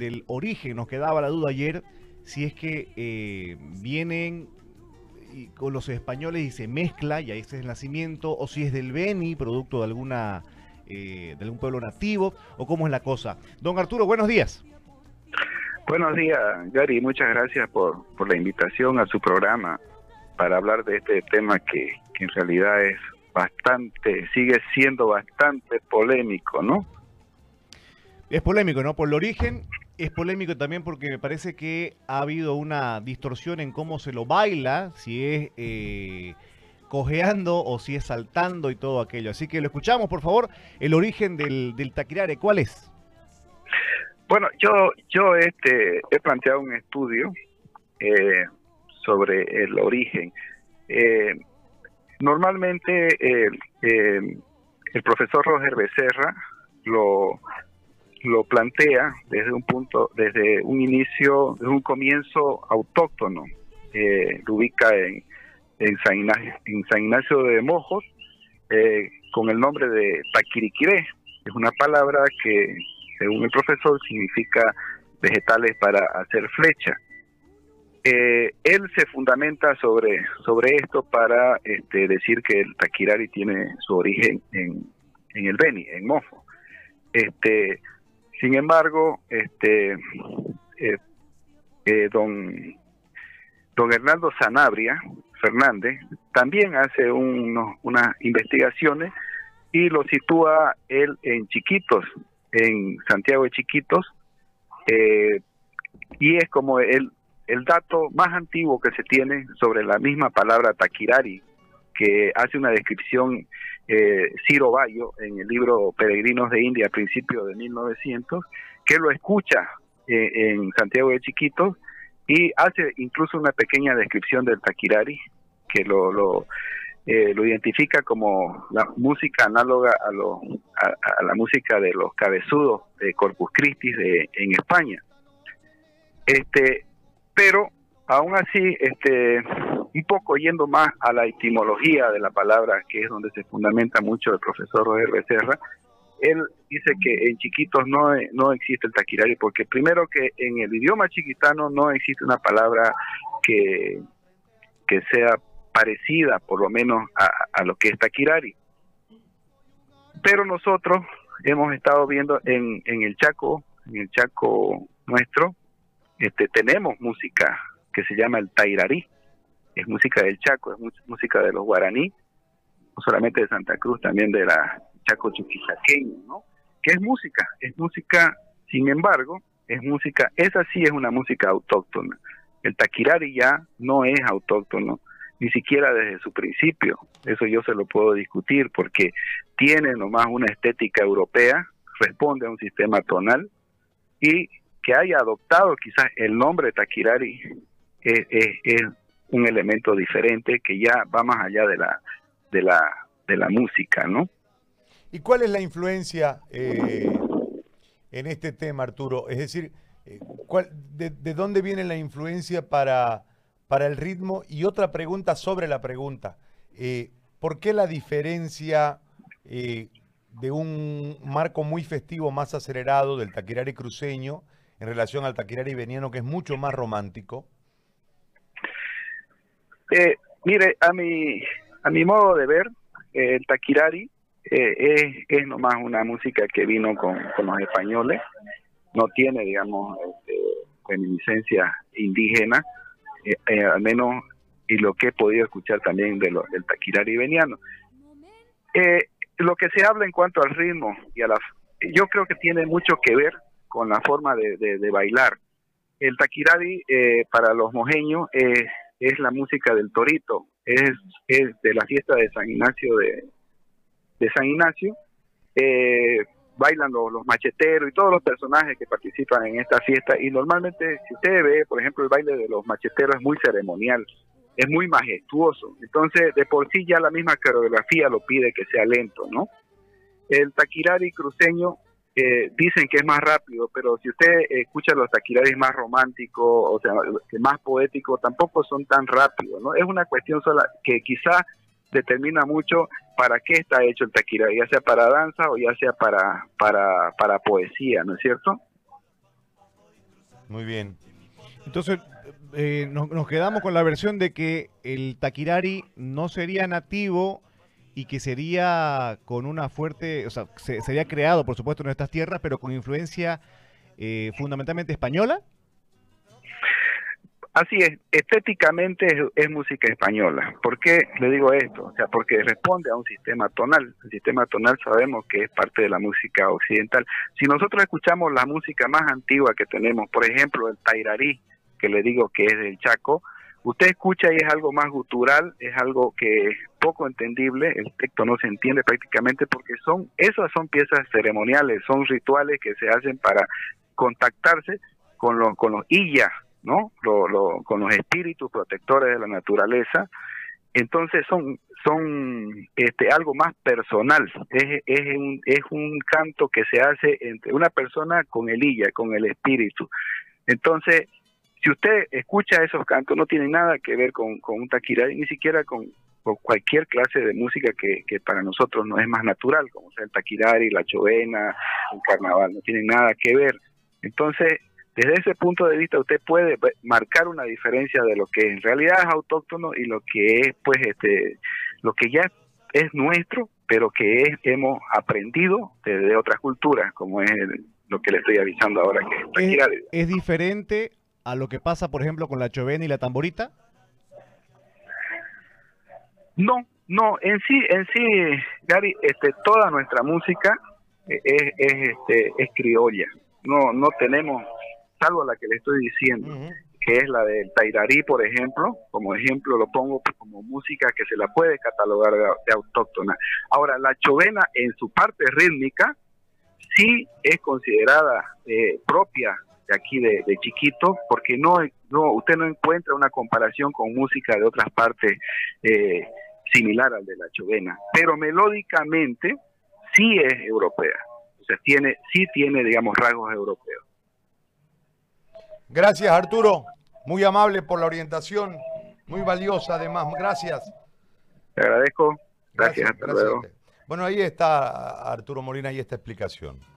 del origen. Nos quedaba la duda ayer si es que eh, vienen con los españoles y se mezcla, y ahí es el nacimiento, o si es del Beni, producto de alguna eh, de algún pueblo nativo, o cómo es la cosa. Don Arturo, buenos días. Buenos días, Gary. Muchas gracias por, por la invitación a su programa para hablar de este tema que, que en realidad es bastante, sigue siendo bastante polémico, ¿no? Es polémico, ¿no? Por el origen, es polémico también porque me parece que ha habido una distorsión en cómo se lo baila, si es eh, cojeando o si es saltando y todo aquello. Así que lo escuchamos, por favor, el origen del, del taquirare, ¿cuál es? Bueno, yo, yo este, he planteado un estudio eh, sobre el origen. Eh, normalmente el profesor Roger Becerra lo, lo plantea desde un punto, desde un inicio, desde un comienzo autóctono. Eh, lo ubica en, San Ignacio, de Mojos eh, con el nombre de taquiriquiré. Es una palabra que, según el profesor, significa vegetales para hacer flecha. Eh, él se fundamenta sobre, sobre esto para este, decir que el taquirari tiene su origen en, en el Beni, en Mofo. Este, sin embargo, este eh, eh, don don Hernando Sanabria Fernández también hace unas investigaciones y lo sitúa él en Chiquitos, en Santiago de Chiquitos, eh, y es como el, el dato más antiguo que se tiene sobre la misma palabra taquirari, que hace una descripción eh, Ciro Bayo en el libro Peregrinos de India a principios de 1900, que lo escucha eh, en Santiago de Chiquitos y hace incluso una pequeña descripción del taquirari, que lo, lo, eh, lo identifica como la música análoga a, lo, a, la música de los cabezudos de Corpus Christi de, en España. Este, pero aún así, este, un poco yendo más a la etimología de la palabra, que es donde se fundamenta mucho el profesor Roger Becerra, él dice que en chiquitos no, no existe el taquirari, porque primero que en el idioma chiquitano no existe una palabra que, que sea parecida, por lo menos, a, a lo que es taquirari. Pero nosotros hemos estado viendo en, en el Chaco, en el Chaco nuestro, este, tenemos música que se llama el tairarí es música del Chaco, es música de los guaraní, no solamente de Santa Cruz, también de la Chaco chuquisaqueño, ¿no? Que es música, es música, sin embargo, es música, esa sí es una música autóctona. El taquirari ya no es autóctono, ni siquiera desde su principio. Eso yo se lo puedo discutir porque tiene nomás una estética europea, responde a un sistema tonal y que haya adoptado quizás el nombre taquirari es, es, un elemento diferente que ya va más allá de la, de la, de la música, ¿no? ¿Y cuál es la influencia eh, en este tema, Arturo? Es decir, eh, de, dónde viene la influencia para, para el ritmo? Y otra pregunta sobre la pregunta. Eh, ¿Por qué la diferencia de un marco muy festivo, más acelerado del taquirari cruceño en relación al taquirari veniano, que es mucho más romántico? Eh, mire, a mi, a mi modo de ver, eh, el taquirari eh, es, es nomás una música que vino con, los españoles, no tiene, digamos, este, reminiscencia indígena, eh, al menos y lo que he podido escuchar también de lo, del taquirari veniano. lo que se habla en cuanto al ritmo y a la, yo creo que tiene mucho que ver con la forma de, de, bailar. El taquirari para los mojeños es es la música del torito, es, de la fiesta de San Ignacio de, de San Ignacio. Eh, bailan los, los, macheteros y todos los personajes que participan en esta fiesta y normalmente si usted ve, por ejemplo, el baile de los macheteros es muy ceremonial, es muy majestuoso, entonces de por sí ya la misma coreografía lo pide que sea lento, ¿no? El taquirari cruceño eh, dicen que es más rápido, pero si usted escucha los taquiraris más románticos, o sea, más poéticos, tampoco son tan rápidos, ¿no? Es una cuestión sola que quizá determina mucho para qué está hecho el taquirari, ya sea para danza o ya sea para, para, para poesía, ¿no es cierto? Muy bien. Entonces, eh, nos, nos quedamos con la versión de que el taquirari no sería nativo y que sería con una fuerte, o sea, se- sería creado, por supuesto, en estas tierras, pero con influencia eh, fundamentalmente española. Así es, estéticamente es, es música española. ¿Por qué le digo esto? O sea, porque responde a un sistema tonal. El sistema tonal sabemos que es parte de la música occidental. Si nosotros escuchamos la música más antigua que tenemos, por ejemplo, el tairarí, que le digo que es del Chaco, usted escucha y es algo más gutural, es algo que es poco entendible, el texto no se entiende prácticamente porque son, esas son piezas ceremoniales, son rituales que se hacen para contactarse con los, con los illas, ¿no? Con los espíritus protectores de la naturaleza. Entonces son son este algo más personal, es, es, un, es un canto que se hace entre una persona con el illa, con el espíritu. Entonces, si usted escucha esos cantos, no tiene nada que ver con, con un taquirari, ni siquiera con, con cualquier clase de música que, que para nosotros no es más natural, como sea el taquirari, la chovena, el carnaval, no tienen nada que ver. Entonces, desde ese punto de vista usted puede marcar una diferencia de lo que en realidad es autóctono y lo que es pues este lo que ya es nuestro pero que es, hemos aprendido de, de otras culturas como es el- lo que le estoy avisando ahora que es es diferente a lo que pasa, por ejemplo, con la chovena y la tamborita. No, no, en sí, en sí, Gary, este, toda nuestra música es, es, este, es criolla. No, no tenemos, salvo la que le estoy diciendo, que es la del Tairarí, por ejemplo, como ejemplo lo pongo como música que se la puede catalogar de, de autóctona. Ahora, la chovena en su parte rítmica sí es considerada eh, propia de aquí de, de chiquito, porque no, no, usted no encuentra una comparación con música de otras partes eh, similar al de la chovena, pero melódicamente sí es europea, o sea, tiene, sí tiene, digamos, rasgos europeos. Gracias, Arturo. Muy amable por la orientación. Muy valiosa, además. Gracias. Te agradezco, gracias, hasta gracias a luego. Bueno, ahí está Arturo Molina y esta explicación.